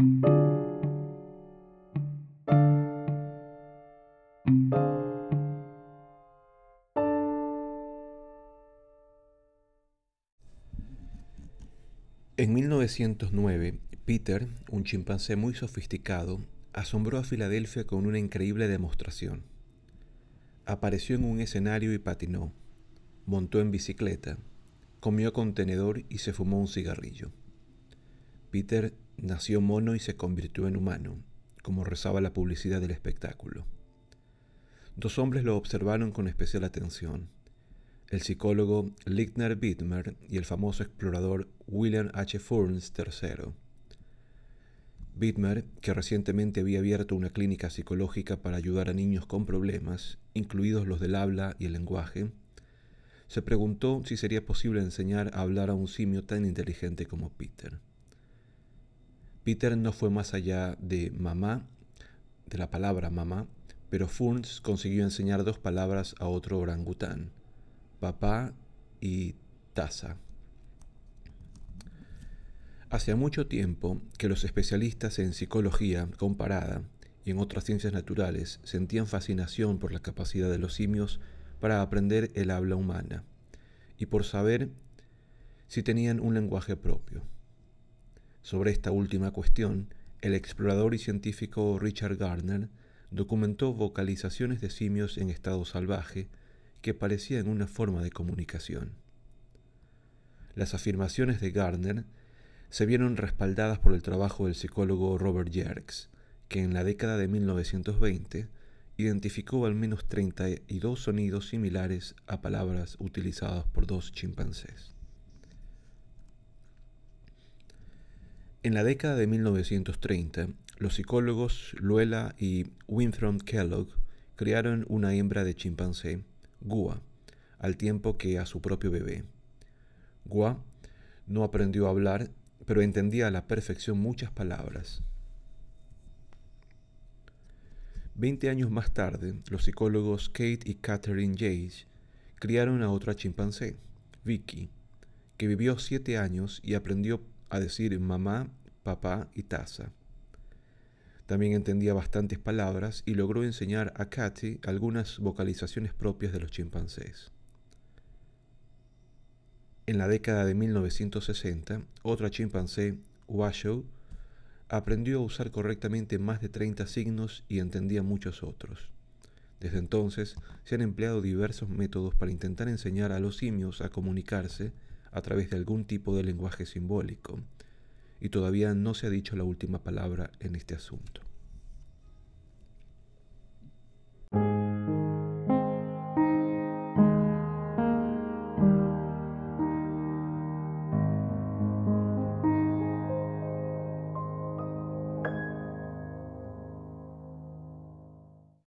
En 1909, Peter, un chimpancé muy sofisticado, asombró a Filadelfia con una increíble demostración. Apareció en un escenario y patinó, montó en bicicleta, comió contenedor y se fumó un cigarrillo. Peter nació mono y se convirtió en humano, como rezaba la publicidad del espectáculo. Dos hombres lo observaron con especial atención, el psicólogo Lichtner Wittmer y el famoso explorador William H. Furns III. Wittmer, que recientemente había abierto una clínica psicológica para ayudar a niños con problemas, incluidos los del habla y el lenguaje, se preguntó si sería posible enseñar a hablar a un simio tan inteligente como Peter. Peter no fue más allá de mamá, de la palabra mamá, pero Furns consiguió enseñar dos palabras a otro orangután, papá y taza. Hacía mucho tiempo que los especialistas en psicología comparada y en otras ciencias naturales sentían fascinación por la capacidad de los simios para aprender el habla humana y por saber si tenían un lenguaje propio. Sobre esta última cuestión, el explorador y científico Richard Gardner documentó vocalizaciones de simios en estado salvaje que parecían una forma de comunicación. Las afirmaciones de Gardner se vieron respaldadas por el trabajo del psicólogo Robert Yerkes, que en la década de 1920 identificó al menos 32 sonidos similares a palabras utilizadas por dos chimpancés. En la década de 1930, los psicólogos Luella y Winthrop Kellogg crearon una hembra de chimpancé, Gua, al tiempo que a su propio bebé. Gua no aprendió a hablar, pero entendía a la perfección muchas palabras. Veinte años más tarde, los psicólogos Kate y Catherine Jage criaron a otra chimpancé, Vicky, que vivió siete años y aprendió a decir mamá, papá y taza. También entendía bastantes palabras y logró enseñar a Katy algunas vocalizaciones propias de los chimpancés. En la década de 1960, otra chimpancé, Washoe, aprendió a usar correctamente más de 30 signos y entendía muchos otros. Desde entonces se han empleado diversos métodos para intentar enseñar a los simios a comunicarse a través de algún tipo de lenguaje simbólico, y todavía no se ha dicho la última palabra en este asunto.